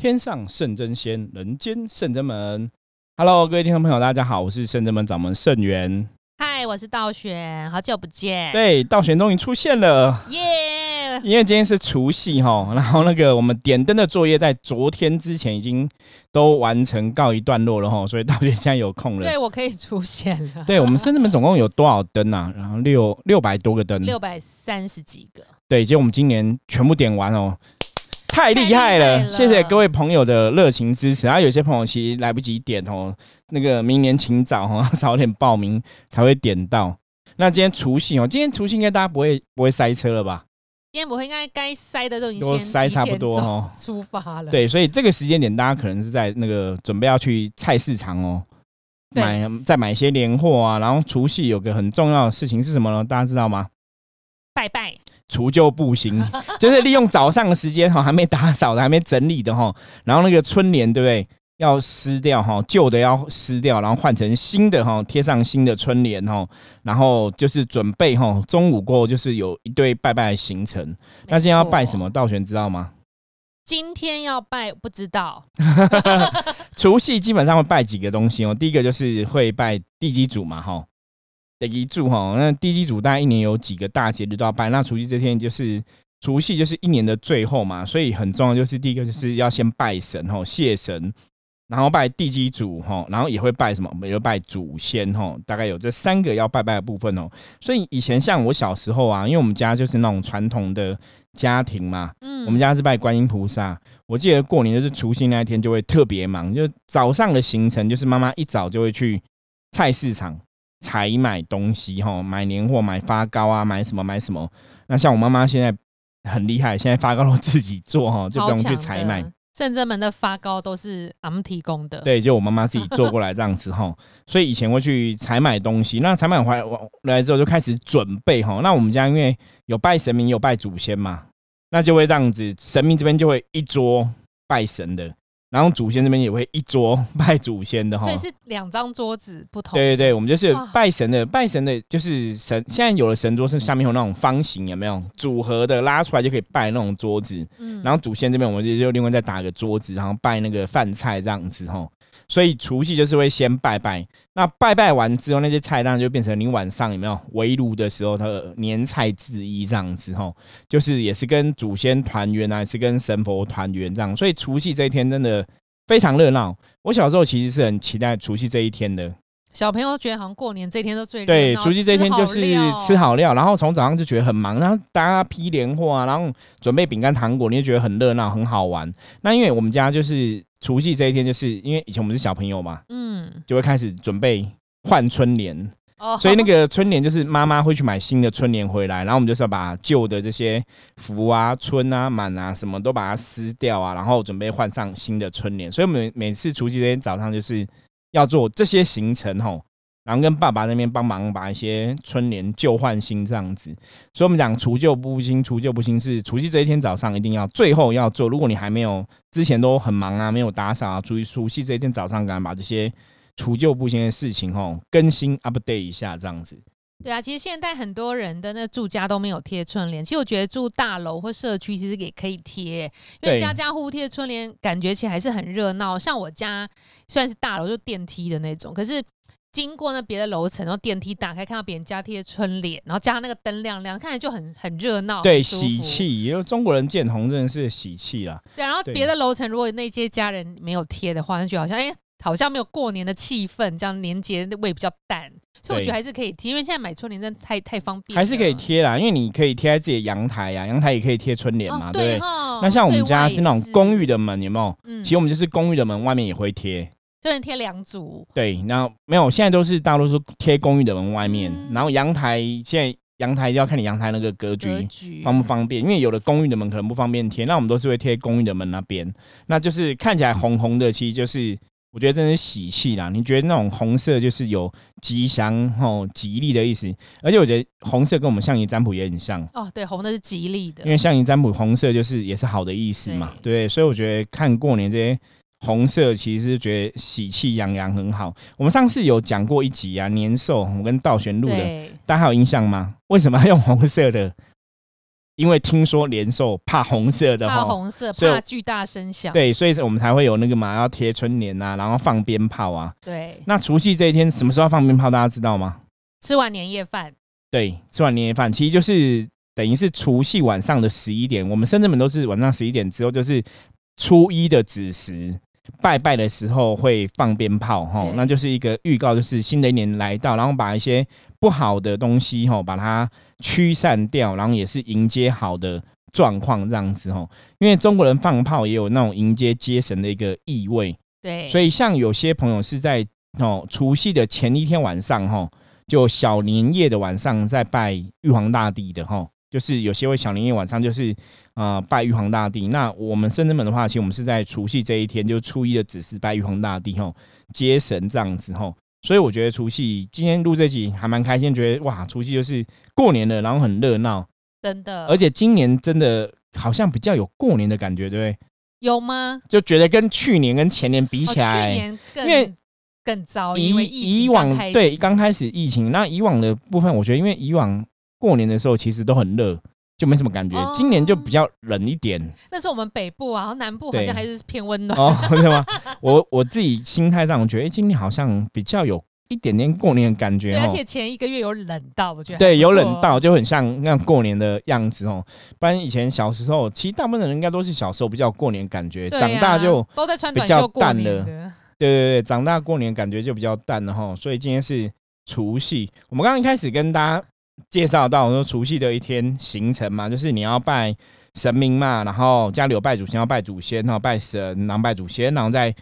天上圣真仙，人间圣真门。Hello，各位听众朋友，大家好，我是圣真门掌门圣元。嗨，我是道玄，好久不见。对，道玄终于出现了，耶！因为今天是除夕哈，然后那个我们点灯的作业在昨天之前已经都完成告一段落了哈，所以道玄现在有空了。对我可以出现了。对我们圣真门总共有多少灯啊？然后六六百多个灯，六百三十几个。对，结果我们今年全部点完哦。太厉害了！谢谢各位朋友的热情支持。然后有些朋友其实来不及点哦，那个明年请早哈，早点报名才会点到。那今天除夕哦，今天除夕应该大家不会不会塞车了吧？今天不会，应该该塞的都已经塞差不多哦，出发了。对，所以这个时间点，大家可能是在那个准备要去菜市场哦，买再买一些年货啊。然后除夕有个很重要的事情是什么呢？大家知道吗？拜拜。除旧布新，就是利用早上的时间哈，还没打扫的，还没整理的哈，然后那个春联对不对？要撕掉哈，旧的要撕掉，然后换成新的哈，贴上新的春联哈，然后就是准备哈，中午过后就是有一堆拜拜的行程。那今天要拜什么？道玄知道吗？今天要拜不知道。除夕基本上会拜几个东西哦，第一个就是会拜地基主嘛哈。地基主哈，那地基主大概一年有几个大节日都要拜。那除夕这天就是除夕，就是一年的最后嘛，所以很重要。就是第一个就是要先拜神哈，谢神，然后拜地基主哈，然后也会拜什么？也会拜祖先哈。大概有这三个要拜拜的部分哦。所以以前像我小时候啊，因为我们家就是那种传统的家庭嘛，嗯，我们家是拜观音菩萨。我记得过年就是除夕那一天就会特别忙，就早上的行程就是妈妈一早就会去菜市场。采买东西哈，买年货，买发糕啊，买什么买什么。那像我妈妈现在很厉害，现在发糕都自己做哈，就不用去采买。圣真门的发糕都是俺们提供的，对，就我妈妈自己做过来这样子哈。所以以前会去采买东西，那采买回来之后就开始准备哈。那我们家因为有拜神明，有拜祖先嘛，那就会这样子，神明这边就会一桌拜神的。然后祖先这边也会一桌 拜祖先的哈，所以是两张桌子不同。对对对，我们就是拜神的，拜神的就是神。现在有了神桌，是下面有那种方形，有没有组合的拉出来就可以拜那种桌子。嗯，然后祖先这边我们就就另外再打个桌子，然后拜那个饭菜这样子哈。所以除夕就是会先拜拜，那拜拜完之后，那些菜当然就变成你晚上有没有围炉的时候的年菜之一这样子吼，就是也是跟祖先团圆啊，也是跟神佛团圆这样。所以除夕这一天真的非常热闹。我小时候其实是很期待除夕这一天的。小朋友觉得好像过年这一天都最对，除夕这一天就是吃好料，然后从早上就觉得很忙，然后大家批年货啊，然后准备饼干糖果，你就觉得很热闹很好玩。那因为我们家就是。除夕这一天，就是因为以前我们是小朋友嘛，嗯，就会开始准备换春联，哦，所以那个春联就是妈妈会去买新的春联回来，然后我们就是要把旧的这些福啊、春啊、满啊什么都把它撕掉啊，然后准备换上新的春联。所以每每次除夕这天早上就是要做这些行程吼。然后跟爸爸那边帮忙把一些春联旧换新这样子，所以我们讲除旧不新，除旧不新是除夕这一天早上一定要最后要做。如果你还没有之前都很忙啊，没有打扫啊，除除夕这一天早上赶快把这些除旧布新的事情哦更新 update 一下这样子。对啊，其实现在很多人的那住家都没有贴春联，其实我觉得住大楼或社区其实也可以贴，因为家家户户贴春联，感觉起来还是很热闹。像我家虽然是大楼，就电梯的那种，可是。经过那别的楼层，然后电梯打开，看到别人家贴春联，然后加上那个灯亮亮，看起来就很很热闹，对，喜气。因为中国人见红真的是喜气啊。对，然后别的楼层如果那些家人没有贴的话，就觉得好像哎，好像没有过年的气氛，这样年节味比较淡。所以我觉得还是可以贴，因为现在买春联真的太太方便。还是可以贴啦，因为你可以贴在自己的阳台呀，阳台也可以贴春联嘛，对不对？那像我们家是那种公寓的门，有没有？嗯，其实我们就是公寓的门外面也会贴。就能贴两组，对，然后没有，现在都是大多数贴公寓的门外面，然后阳台现在阳台要看你阳台那个格局方不方便，因为有的公寓的门可能不方便贴，那我们都是会贴公寓的门那边，那就是看起来红红的，其实就是我觉得真是喜气啦。你觉得那种红色就是有吉祥吼吉利的意思，而且我觉得红色跟我们象棋占卜也很像哦，对，红的是吉利的，因为象棋占卜红色就是也是好的意思嘛，对，所以我觉得看过年这些。红色其实觉得喜气洋洋很好。我们上次有讲过一集啊，年兽，我跟道玄录的，大家还有印象吗？为什么要用红色的因为听说年兽怕红色的，怕红色，怕巨大声响，对，所以我们才会有那个嘛，要贴春联啊，然后放鞭炮啊。对，那除夕这一天什么时候放鞭炮？大家知道吗？吃完年夜饭。对，吃完年夜饭，其实就是等于是除夕晚上的十一点。我们深圳们都是晚上十一点之后，就是初一的子时。拜拜的时候会放鞭炮，吼，那就是一个预告，就是新的一年来到，然后把一些不好的东西，吼，把它驱散掉，然后也是迎接好的状况这样子，哦。因为中国人放炮也有那种迎接接神的一个意味，对。所以像有些朋友是在哦除夕的前一天晚上，哈，就小年夜的晚上在拜玉皇大帝的，哈。就是有些会小年夜晚上就是啊拜玉皇大帝，那我们深圳门的话，其实我们是在除夕这一天，就初一的子时拜玉皇大帝吼，接神这样子吼，所以我觉得除夕今天录这集还蛮开心，觉得哇除夕就是过年了，然后很热闹，真的，而且今年真的好像比较有过年的感觉，对不对？有吗？就觉得跟去年跟前年比起来，去年因为更糟，因为以往对刚开始疫情，那以往的部分，我觉得因为以往。过年的时候其实都很热，就没什么感觉。今年就比较冷一点。那是我们北部啊，然后南部好像还是偏温暖。哦，对吗？我我自己心态上，我觉得今年好像比较有一点点过年的感觉。而且前一个月有冷到，我觉得对，有冷到就很像那过年的样子哦。不然以前小时候，其实大部分人应该都是小时候比较过年感觉，长大就都在穿短袖淡了。对对对，长大过年感觉就比较淡了哈。所以今天是除夕，我们刚刚一开始跟大家。介绍到我说除夕的一天行程嘛，就是你要拜神明嘛，然后家里有拜祖先要拜祖先，然后拜神，然后拜祖先，然后再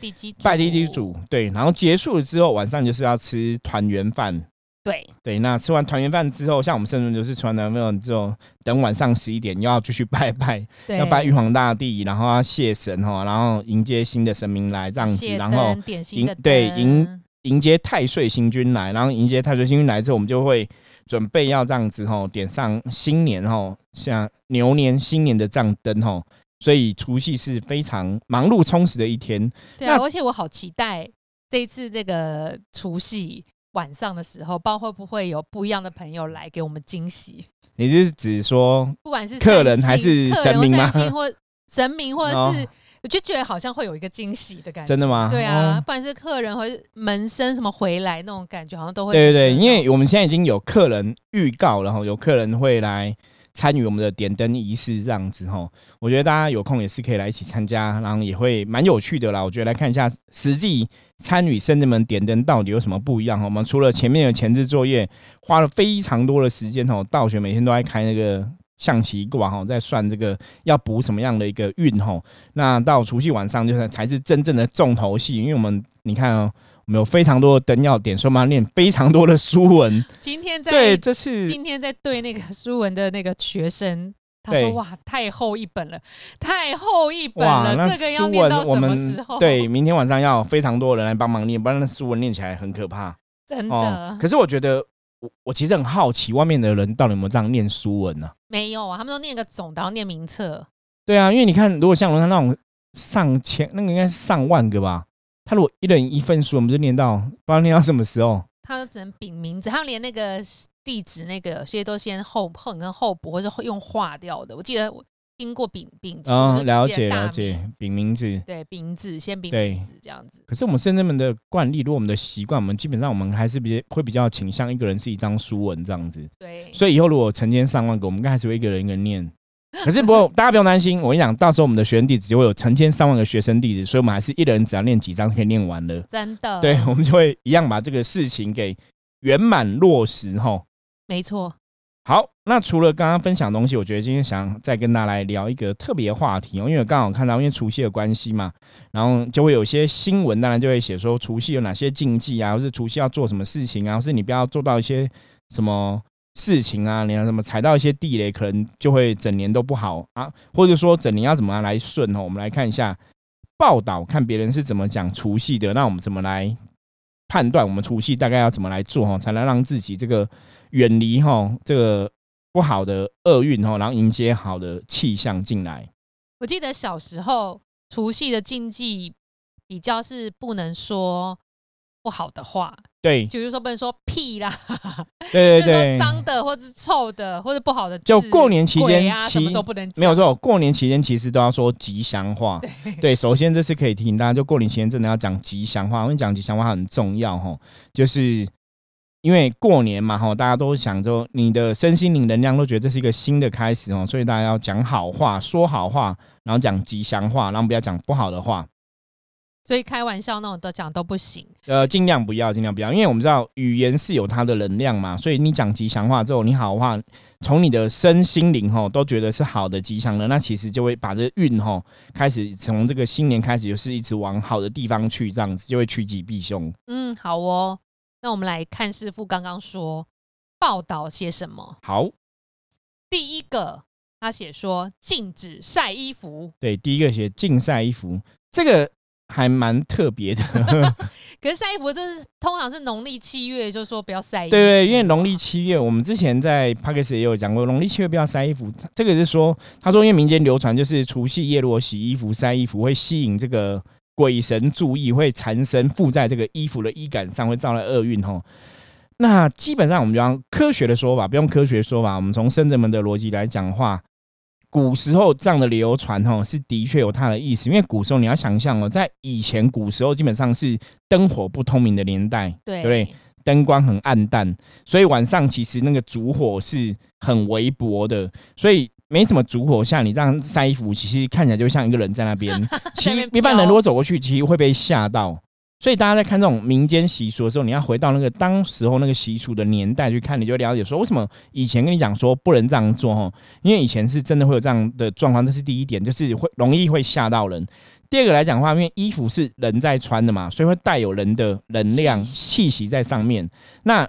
拜地基主，对，然后结束了之后晚上就是要吃团圆饭，对。对，那吃完团圆饭之后，像我们圣人就是吃完团圆饭之后，等晚上十一点又要继续拜拜，要拜玉皇大帝，然后要谢神哈，然后迎接新的神明来这样子，然后迎对迎迎接太岁星君来，然后迎接太岁星君来之后，我们就会。准备要这样子吼，点上新年吼，像牛年新年的这样灯吼，所以除夕是非常忙碌充实的一天。对啊，而且我好期待这一次这个除夕晚上的时候，不知道会不会有不一样的朋友来给我们惊喜。你是指说，不管是客人还是神明吗？或神明，或者是？我就觉得好像会有一个惊喜的感觉，真的吗？对啊，不管是客人或是门生什么回来那种感觉，好像都会。对对对，因为我们现在已经有客人预告，然后有客人会来参与我们的点灯仪式这样子哈。我觉得大家有空也是可以来一起参加，然后也会蛮有趣的啦。我觉得来看一下实际参与圣人们点灯到底有什么不一样哈。我们除了前面的前置作业，花了非常多的时间哈，道学每天都在开那个。象棋卦哈，在算这个要补什么样的一个运哈，那到除夕晚上就是才是真正的重头戏，因为我们你看哦，我们有非常多的灯要点，所以我们要念非常多的书文。今天在对这次今天在对那个书文的那个学生，他说哇，太厚一本了，太厚一本了，这个要念到什么时候？对，明天晚上要非常多人来帮忙念，不然那书文念起来很可怕。真的，可是我觉得。我我其实很好奇，外面的人到底有没有这样念书文呢？没有啊，他们都念个总，然后念名册。对啊，因为你看，如果像我那种上千，那个应该是上万个吧。他如果一人一份书，我们就念到不知道念到什么时候。他只能禀名字，他连那个地址那个，些都先后碰跟后补，或者用划掉的。我记得我。经过丙丙嗯，了解了解，丙名字，对，丙名字先丙名字这样子。可是我们深圳们的惯例，如果我们的习惯，我们基本上我们还是比会比较倾向一个人是一张书文这样子。对，所以以后如果成千上万个，我们应该还是会一个人一个人念。可是不过大家不用担心，我跟你讲，到时候我们的学生弟子就会有成千上万个学生弟子，所以我们还是一人只要念几张可以念完了。真的，对，我们就会一样把这个事情给圆满落实哈。没错。好，那除了刚刚分享的东西，我觉得今天想再跟大家来聊一个特别话题哦，因为刚好看到因为除夕的关系嘛，然后就会有些新闻，当然就会写说除夕有哪些禁忌啊，或是除夕要做什么事情啊，或是你不要做到一些什么事情啊，你要什么踩到一些地雷，可能就会整年都不好啊，或者说整年要怎么样来顺哦，我们来看一下报道，看别人是怎么讲除夕的，那我们怎么来判断我们除夕大概要怎么来做哈，才能让自己这个。远离哈这个不好的厄运哈，然后迎接好的气象进来。我记得小时候除夕的禁忌比较是不能说不好的话，对，就是说不能说屁啦，对对对，脏的或者是臭的或者不好的，就过年期间什么都不能没有错，过年期间其实都要说吉祥话。对，首先这是可以提醒大家，就过年期间真的要讲吉祥话，因为讲吉祥话很重要哈，就是因为过年嘛哈，大家都想着你的身心灵能量都觉得这是一个新的开始哦，所以大家要讲好话，说好话，然后讲吉祥话，然后不要讲不好的话。所以开玩笑那种都讲都不行，呃，尽量不要，尽量不要，因为我们知道语言是有它的能量嘛，所以你讲吉祥话之后，你好的话从你的身心灵吼都觉得是好的吉祥的，那其实就会把这运吼开始从这个新年开始就是一直往好的地方去，这样子就会趋吉避凶。嗯，好哦，那我们来看师傅刚刚说报道些什么。好，第一个他写说禁止晒衣服，对，第一个写禁晒衣服，这个。还蛮特别的，可是晒衣服就是通常是农历七月，就说不要晒。对对，因为农历七月，我们之前在 p a k i s 也有讲过，农历七月不要晒衣服。这个是说，他说因为民间流传，就是除夕夜如果洗衣服、晒衣服，会吸引这个鬼神注意，会缠身附在这个衣服的衣杆上，会招来厄运吼。那基本上我们就用科学的说法，不用科学说法，我们从圣人们的逻辑来讲话。古时候这样的流传哈是的确有它的意思，因为古时候你要想象哦，在以前古时候基本上是灯火不通明的年代，对不对？灯光很暗淡，所以晚上其实那个烛火是很微薄的，所以没什么烛火下，你这样晒衣服，其实看起来就像一个人在那边。其实一般人如果走过去，其实会被吓到。所以大家在看这种民间习俗的时候，你要回到那个当时候那个习俗的年代去看，你就了解说为什么以前跟你讲说不能这样做哈，因为以前是真的会有这样的状况，这是第一点，就是会容易会吓到人。第二个来讲的话，因为衣服是人在穿的嘛，所以会带有人的能量气息在上面，那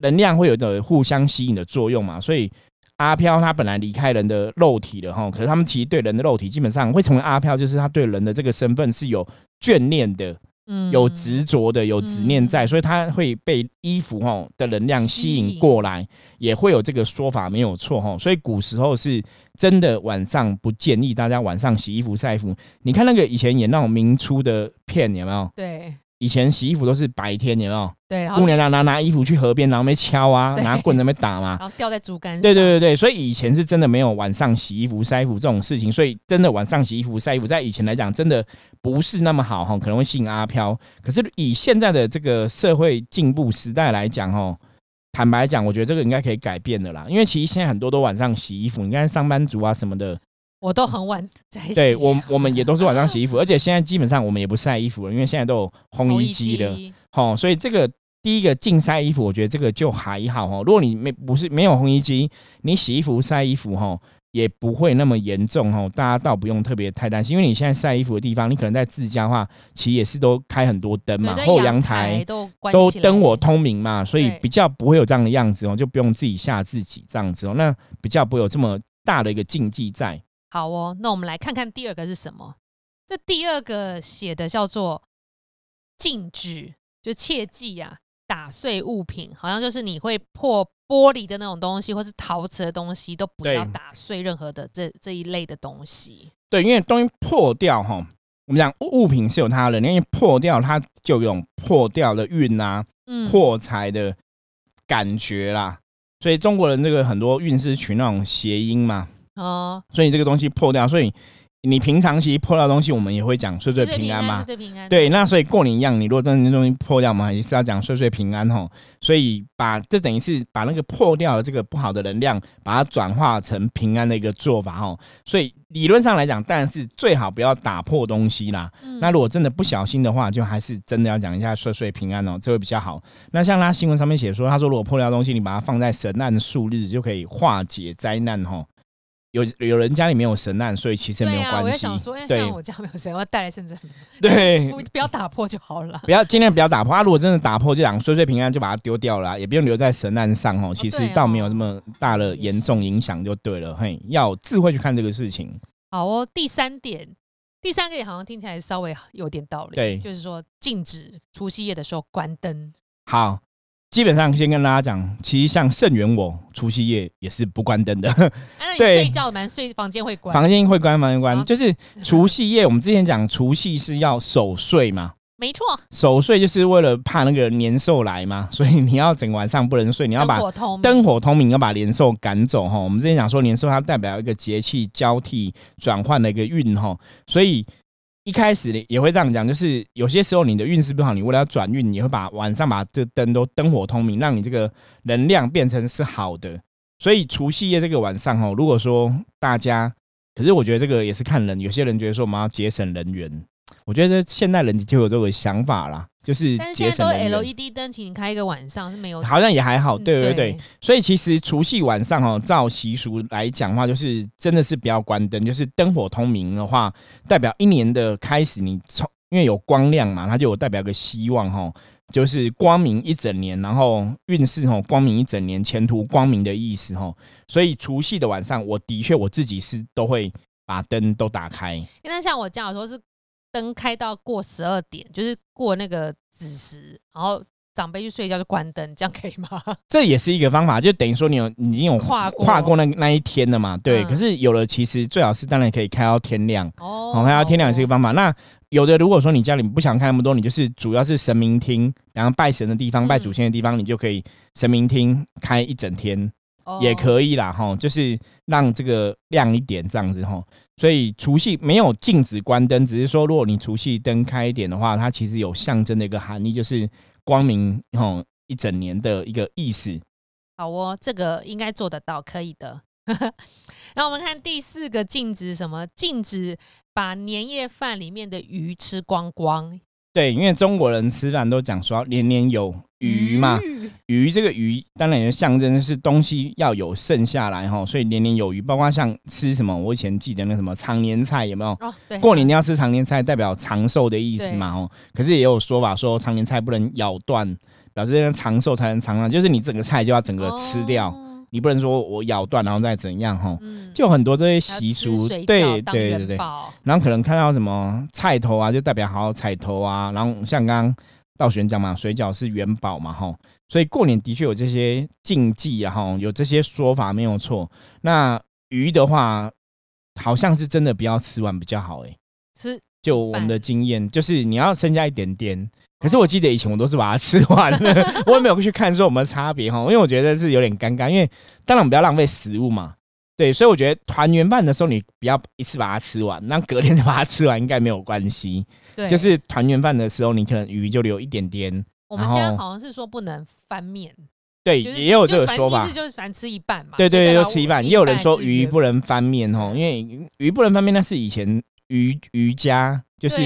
能量会有着互相吸引的作用嘛，所以阿飘他本来离开人的肉体了哈，可是他们其实对人的肉体基本上会成为阿飘，就是他对人的这个身份是有眷恋的。嗯有执着的，有执念在，所以他会被衣服哈的能量吸引过来，也会有这个说法没有错哈。所以古时候是真的晚上不建议大家晚上洗衣服晒衣服。你看那个以前演那种明初的片有没有？对。以前洗衣服都是白天，有没有？对，姑娘拿拿拿衣服去河边，然后没敲啊，拿棍子没打嘛，然后吊在竹竿上。对对对对，所以以前是真的没有晚上洗衣服晒衣服这种事情，所以真的晚上洗衣服晒衣服，在以前来讲，真的不是那么好哈，可能会吸引阿飘。可是以现在的这个社会进步时代来讲，哈，坦白讲，我觉得这个应该可以改变的啦，因为其实现在很多都晚上洗衣服，你看上班族啊什么的。我都很晚在洗，对我我们也都是晚上洗衣服，而且现在基本上我们也不晒衣服了，因为现在都有烘衣机了，好，所以这个第一个净晒衣服，我觉得这个就还好哦。如果你没不是没有烘衣机，你洗衣服晒衣服哈，也不会那么严重哦。大家倒不用特别太担心，因为你现在晒衣服的地方，你可能在自家的话，其实也是都开很多灯嘛，后阳台都都灯火通明嘛，所以比较不会有这样的样子哦，就不用自己吓自己这样子哦，那比较不会有这么大的一个禁忌在。好哦，那我们来看看第二个是什么？这第二个写的叫做禁止，就切记呀，打碎物品，好像就是你会破玻璃的那种东西，或是陶瓷的东西，都不要打碎任何的这这一类的东西。对，因为东西破掉哈，我们讲物品是有它的，因为破掉它就有破掉的运啊，破财的感觉啦。所以中国人这个很多运势取那种谐音嘛。哦，所以这个东西破掉，所以你平常其实破掉东西，我们也会讲岁岁平安嘛。对，那所以过年一样，你如果真的东西破掉嘛，也是要讲岁岁平安吼。所以把这等于是把那个破掉的这个不好的能量，把它转化成平安的一个做法吼。所以理论上来讲，但是最好不要打破东西啦。那如果真的不小心的话，就还是真的要讲一下岁岁平安哦，这会比较好。那像他新闻上面写说，他说如果破掉东西，你把它放在神难数日，就可以化解灾难吼。有有人家里面有神难，所以其实没有关系。我也想说，因为像我家没有神，我要带来圣真。对，不不要打破就好了。不要尽量不要打破。他如果真的打破，就讲岁岁平安，就把它丢掉了，也不用留在神难上哦。其实倒没有那么大的严重影响，就对了。嘿，要智慧去看这个事情。好哦，第三点，第三个也好像听起来稍微有点道理。对，就是说禁止除夕夜的时候关灯。好。基本上先跟大家讲，其实像圣元我除夕夜也是不关灯的。对，睡觉蛮睡房间会关，房间会关，房间关。就是除夕夜，我们之前讲除夕是要守岁嘛，没错，守岁就是为了怕那个年兽来嘛，所以你要整晚上不能睡，你要把灯火通明，要把年兽赶走哈。我们之前讲说年兽它代表一个节气交替转换的一个运哈，所以一开始也会这样讲，就是有些时候你的运势不好，你为了要转运，你会把晚上把这灯都灯火通明，让你这个能量变成是好的。所以除夕夜这个晚上哦，如果说大家，可是我觉得这个也是看人，有些人觉得说我们要节省人员。我觉得现代人就有这个想法啦，就是。但是现在都 LED 灯，请你开一个晚上是没有，好像也还好。对对对，所以其实除夕晚上哦，照习俗来讲话，就是真的是不要关灯，就是灯火通明的话，代表一年的开始，你从因为有光亮嘛，它就有代表个希望哈，就是光明一整年，然后运势吼光明一整年，前途光明的意思吼。所以除夕的晚上，我的确我自己是都会把灯都打开。因为像我家有时候是。灯开到过十二点，就是过那个子时，然后长辈去睡觉就关灯，这样可以吗？这也是一个方法，就等于说你有已经有跨跨过那那一天了嘛？对。可是有了，其实最好是当然可以开到天亮哦，开到天亮也是一个方法。那有的如果说你家里不想开那么多，你就是主要是神明厅，然后拜神的地方、拜祖先的地方，你就可以神明厅开一整天。也可以啦，哈，就是让这个亮一点这样子哈。所以除夕没有禁止关灯，只是说如果你除夕灯开一点的话，它其实有象征的一个含义，就是光明哦一整年的一个意思。好哦，这个应该做得到，可以的。然后我们看第四个禁止什么？禁止把年夜饭里面的鱼吃光光。对，因为中国人吃饭都讲说年年有余嘛，余这个余当然也象征是东西要有剩下来哈，所以年年有余。包括像吃什么，我以前记得那什么常年菜有没有？哦，对，过年要吃常年菜，代表长寿的意思嘛，哦。可是也有说法说常年菜不能咬断，表示长寿才能长寿，就是你整个菜就要整个吃掉。你不能说我咬断然后再怎样哈，就很多这些习俗，对对对对。然后可能看到什么菜头啊，就代表好彩头啊。然后像刚刚道玄讲嘛，水饺是元宝嘛哈，所以过年的确有这些禁忌啊哈，有这些说法没有错。那鱼的话，好像是真的不要吃完比较好哎。吃就我们的经验，就是你要剩下一点点。可是我记得以前我都是把它吃完了，我也没有去看说有没有差别哈，因为我觉得是有点尴尬，因为当然我们不要浪费食物嘛，对，所以我觉得团圆饭的时候你不要一次把它吃完，那隔天再把它吃完应该没有关系。对，就是团圆饭的时候你可能鱼就留一点点。我们家好像是说不能翻面，对，也有这个说法，就是反正吃一半嘛。对对，就吃一半。也有人说鱼不能翻面哦，因为鱼不能翻面那是以前鱼鱼家。就是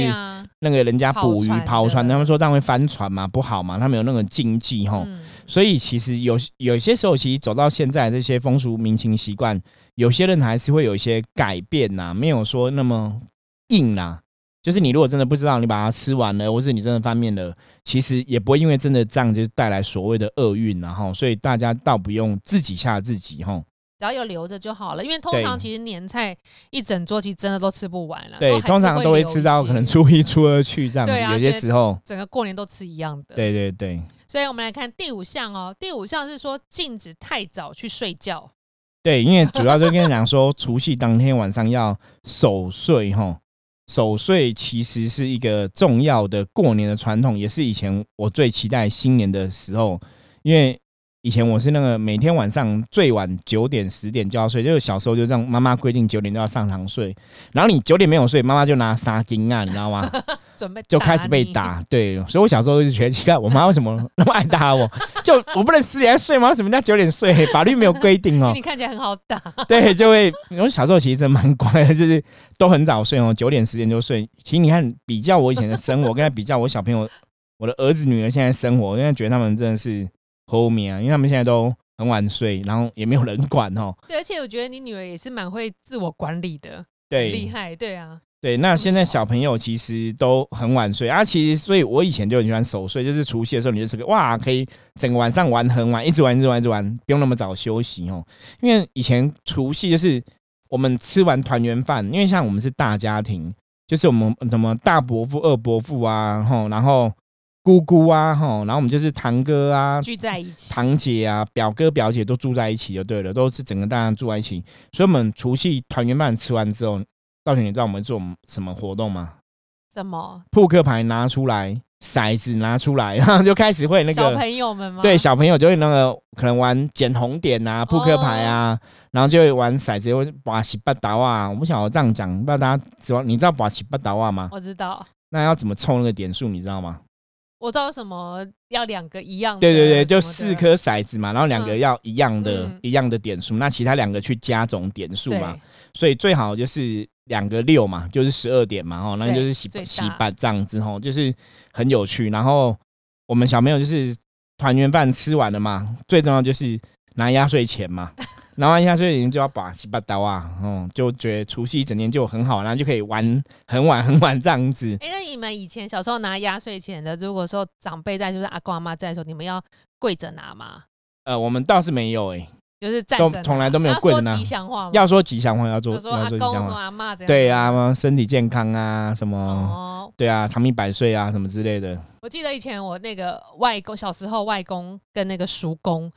那个人家捕鱼跑船，他们说这样会翻船嘛，不好嘛，他们有那种禁忌哈。所以其实有有些时候，其实走到现在这些风俗民情习惯，有些人还是会有一些改变呐，没有说那么硬呐。就是你如果真的不知道，你把它吃完了，或是你真的翻面了，其实也不会因为真的这样就带来所谓的厄运然后，所以大家倒不用自己吓自己哈。只要有留着就好了，因为通常其实年菜一整桌其实真的都吃不完了。对，通常都会吃到可能初一、初二去这样子，有些时候整个过年都吃一样的。对对对。所以我们来看第五项哦，第五项是说禁止太早去睡觉。对，因为主要就跟你讲说，除夕当天晚上要守岁哈，守岁其实是一个重要的过年的传统，也是以前我最期待新年的时候，因为。以前我是那个每天晚上最晚九点十点就要睡，就是小时候就这样，妈妈规定九点就要上床睡，然后你九点没有睡，妈妈就拿纱巾啊，你知道吗？准备就开始被打。对，所以我小时候就觉得奇怪，我妈为什么那么爱打我？就我不能十点睡吗？为什么叫九点睡？法律没有规定哦。你看起来很好打。对，就会我小时候其实蛮乖的，就是都很早睡哦，九点十点就睡。其实你看，比较我以前的生活，跟他比较我小朋友，我的儿子女儿现在生活，我现在觉得他们真的是。后面啊，因为他们现在都很晚睡，然后也没有人管哦。对，而且我觉得你女儿也是蛮会自我管理的，对，厉害，对啊，对。那现在小朋友其实都很晚睡啊，其实所以我以前就很喜欢守睡，就是除夕的时候，你就是个哇，可以整个晚上玩很晚，一直玩，一直玩，一直玩，不用那么早休息哦。因为以前除夕就是我们吃完团圆饭，因为像我们是大家庭，就是我们什么大伯父、二伯父啊，吼，然后。姑姑啊，哈，然后我们就是堂哥啊，聚在一起，堂姐啊，表哥表姐都住在一起就对了，都是整个大家住在一起。所以，我们除夕团圆饭吃完之后，道玄，你知道我们做什么活动吗？什么？扑克牌拿出来，骰子拿出来，然 后就开始会那个小朋友们吗？对，小朋友就会那个可能玩捡红点啊，扑克牌啊，然后就会玩骰子，或者把西八达啊。我不晓得这样讲，不知道大家知道？你知道把西八达啊吗？我知道。那要怎么凑那个点数？你知道吗？我知道什么要两个一样的，对对对，就四颗骰子嘛，然后两个要一样的，一样的点数，那其他两个去加总点数嘛，所以最好就是两个六嘛，就是十二点嘛，吼，那就是洗洗八这样子吼，就是很有趣。然后我们小朋友就是团圆饭吃完了嘛，最重要就是拿压岁钱嘛。拿完压岁钱就要把洗把刀啊，嗯，就觉得除夕一整天就很好，然后就可以玩很晚很晚这样子。哎，那你们以前小时候拿压岁钱的，如果说长辈在，就是阿公阿妈在的时候，你们要跪着拿吗？呃，我们倒是没有，哎，就是站着，从来都没有跪着拿。吉祥话要说吉祥话，要做，说阿公什么阿妈。对啊，身体健康啊，什么，对啊，长命百岁啊，什么之类的。我记得以前我那个外公小时候，外公跟那个叔公。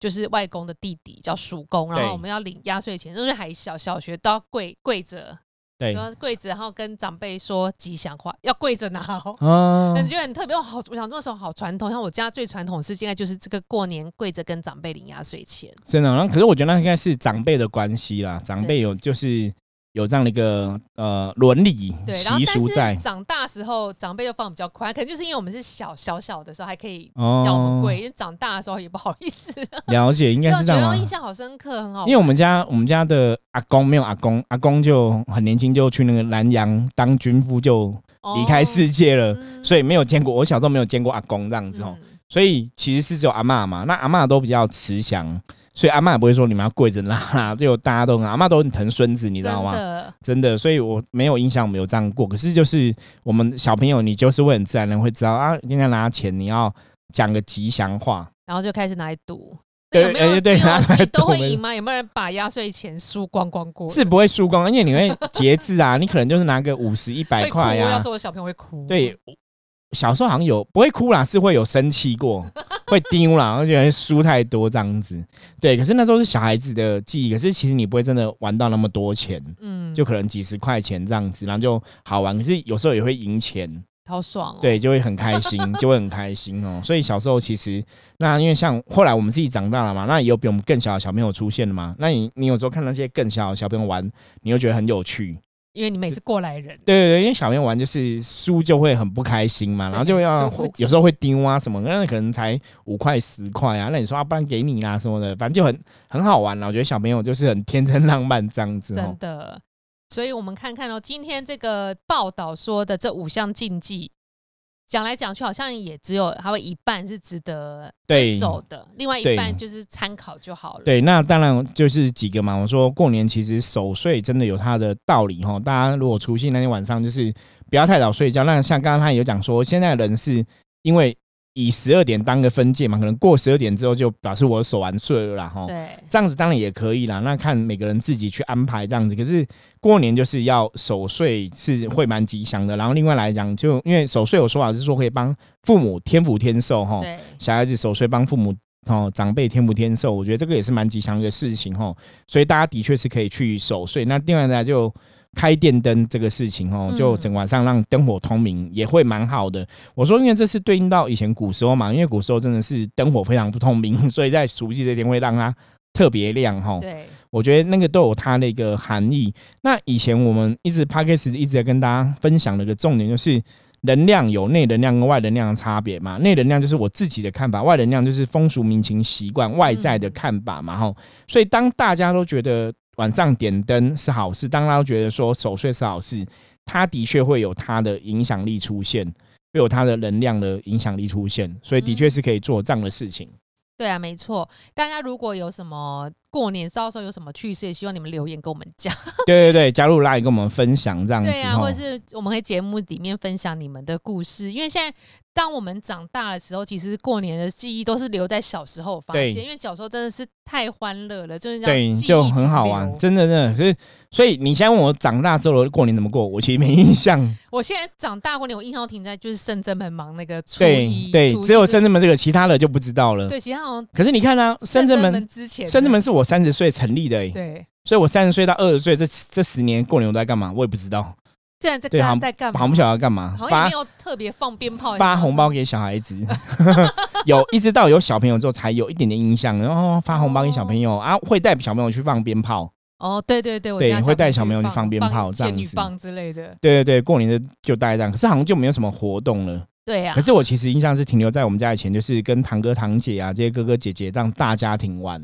就是外公的弟弟叫叔公，然后我们要领压岁钱，就是还小，小学都要跪跪着，对，跪着，然后跟长辈说吉祥话，要跪着拿，哦，感觉很特别。我好，我想那时候好传统，像我家最传统是现在就是这个过年跪着跟长辈领压岁钱，真的。然后可是我觉得那应该是长辈的关系啦，长辈有就是。有这样的一个呃伦理习俗在，长大时候长辈就放比较宽，可能就是因为我们是小小小的时候还可以叫我们跪，因为长大的时候也不好意思。了解，应该是这样。印象好深刻，很好。因为我们家我们家的阿公没有阿公，阿公就很年轻就去那个南洋当军夫就离开世界了，所以没有见过。我小时候没有见过阿公这样子哦，所以其实是只有阿妈嘛。那阿妈都比较慈祥。所以阿妈也不会说你们要跪着拿，就大家都很阿妈都很疼孙子，你知道吗？真的，所以我没有印象没有这样过。可是就是我们小朋友，你就是会很自然的会知道啊，应该拿钱你要讲个吉祥话，然后就开始拿来赌。对对对，拿来都会赢吗？有没有人把压岁钱输光光过？是不会输光，因为你会节制啊，你可能就是拿个五十一百块呀。要是我小朋友会哭。对。小时候好像有不会哭啦，是会有生气过，会丢啦，而且输太多这样子。对，可是那时候是小孩子的记忆，可是其实你不会真的玩到那么多钱，嗯，就可能几十块钱这样子，然后就好玩。可是有时候也会赢钱，好爽哦。对，就会很开心，就会很开心哦。所以小时候其实那因为像后来我们自己长大了嘛，那也有比我们更小的小朋友出现了嘛。那你你有时候看那些更小的小朋友玩，你又觉得很有趣。因为你每次过来人，对对对，因为小朋友玩就是输就会很不开心嘛，然后就要有时候会丢啊什么，那可能才五块十块啊，那你说啊，不然给你啊什么的，反正就很很好玩了。我觉得小朋友就是很天真浪漫这样子，真的。所以我们看看哦，今天这个报道说的这五项禁忌。讲来讲去，好像也只有他会一半是值得对手的，另外一半就是参考就好了。对，那当然就是几个嘛。我说过年其实守岁真的有它的道理哈。大家如果除夕那天晚上就是不要太早睡觉。那像刚刚他有讲说，现在人是因为。以十二点当个分界嘛，可能过十二点之后就表示我守完岁了啦，哈。对，这样子当然也可以啦。那看每个人自己去安排这样子。可是过年就是要守岁是会蛮吉祥的。然后另外来讲，就因为守岁有说法是说可以帮父母天福天寿哈。对，小孩子守岁帮父母哦长辈天福天寿，我觉得这个也是蛮吉祥的事情哈。所以大家的确是可以去守岁。那另外呢就。开电灯这个事情哦，就整晚上让灯火通明也会蛮好的。我说，因为这是对应到以前古时候嘛，因为古时候真的是灯火非常不通明，所以在除夕这天会让它特别亮哈。对，我觉得那个都有它的一个含义。那以前我们一直 p a d k a s 一直在跟大家分享的一个重点就是，能量有内能量跟外能量的差别嘛。内能量就是我自己的看法，外能量就是风俗民情习惯外在的看法嘛。哈，所以当大家都觉得。晚上点灯是好事，当然觉得说守岁是好事，它的确会有它的影响力出现，会有它的能量的影响力出现，所以的确是可以做这样的事情。对啊，没错。大家如果有什么过年到时候有什么趣事，也希望你们留言跟我们讲。对对对，加入来跟我们分享这样子。对啊，或者是我们会节目里面分享你们的故事，因为现在。当我们长大的时候，其实过年的记忆都是留在小时候发现，因为小时候真的是太欢乐了，就是这样，对，就很好玩，真的，真的。可是，所以你现在问我长大之后过年怎么过，我其实没印象。我现在长大过年，我印象都停在就是深圳门忙那个初一，对，只有深圳门这个，其他的就不知道了。对，其他好像。可是你看啊，深圳门之前，深圳门是我三十岁成立的，对，所以我三十岁到二十岁这这十年过年我都在干嘛，我也不知道。现在在干在干嘛？好不晓得干嘛？发没有特别放鞭炮，发红包给小孩子。有一直到有小朋友之后，才有一点点印象。然后发红包给小朋友啊，会带小朋友去放鞭炮。哦，对对对，对，会带小朋友去放鞭炮，这样子。棒之类的。对对对，过年的就带这样，可是好像就没有什么活动了。对呀。可是我其实印象是停留在我们家以前，就是跟堂哥堂姐啊这些哥哥姐姐这样大家庭玩。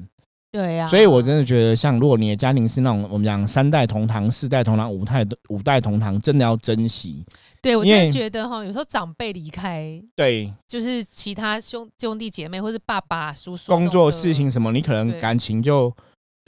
对呀，所以我真的觉得，像如果你的家庭是那种我们讲三代同堂、四代同堂、五代五代同堂，真的要珍惜。对我真的觉得哈，有时候长辈离开，对，就是其他兄兄弟姐妹或是爸爸叔叔，工作事情什么，你可能感情就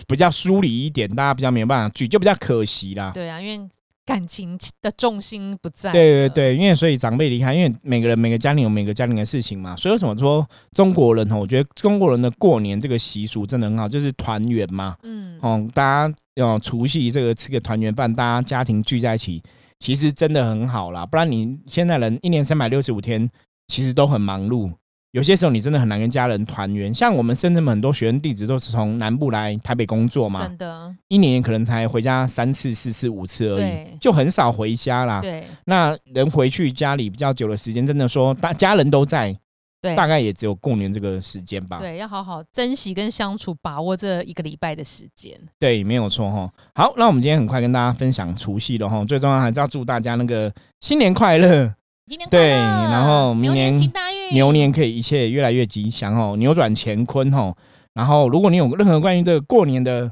比较疏离一点，大家比较没有办法聚，就比较可惜啦。对啊，因为。感情的重心不在。对对对，因为所以长辈离开，因为每个人每个家庭有每个家庭的事情嘛，所以为什么说中国人哦？我觉得中国人的过年这个习俗真的很好，就是团圆嘛。嗯，哦，大家要除夕这个吃个团圆饭，大家家庭聚在一起，其实真的很好啦。不然你现在人一年三百六十五天，其实都很忙碌。有些时候你真的很难跟家人团圆，像我们深圳很多学生弟子都是从南部来台北工作嘛，真的，一年可能才回家三次、四次、五次而已，就很少回家啦。对，那人回去家里比较久的时间，真的说大家人都在，对，大概也只有过年这个时间吧。对，要好好珍惜跟相处，把握这一个礼拜的时间。对，没有错哈。好，那我们今天很快跟大家分享除夕了哈，最重要还是要祝大家那个新年快乐。对，然后明年牛年可以一切越来越吉祥哦，扭转乾坤哦。然后如果你有任何关于这个过年的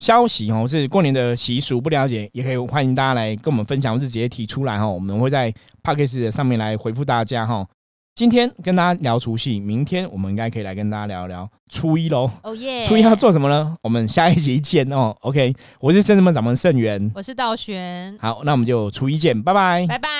消息哦，是过年的习俗不了解，也可以欢迎大家来跟我们分享，或是直接提出来哈，我们会在 p a c k a g e 上面来回复大家哈。今天跟大家聊除夕，明天我们应该可以来跟大家聊聊初一喽。哦耶！初一要做什么呢？我们下一集见哦。OK，我是圣智门掌门圣元，我是道玄。好，那我们就初一见，拜拜，拜拜。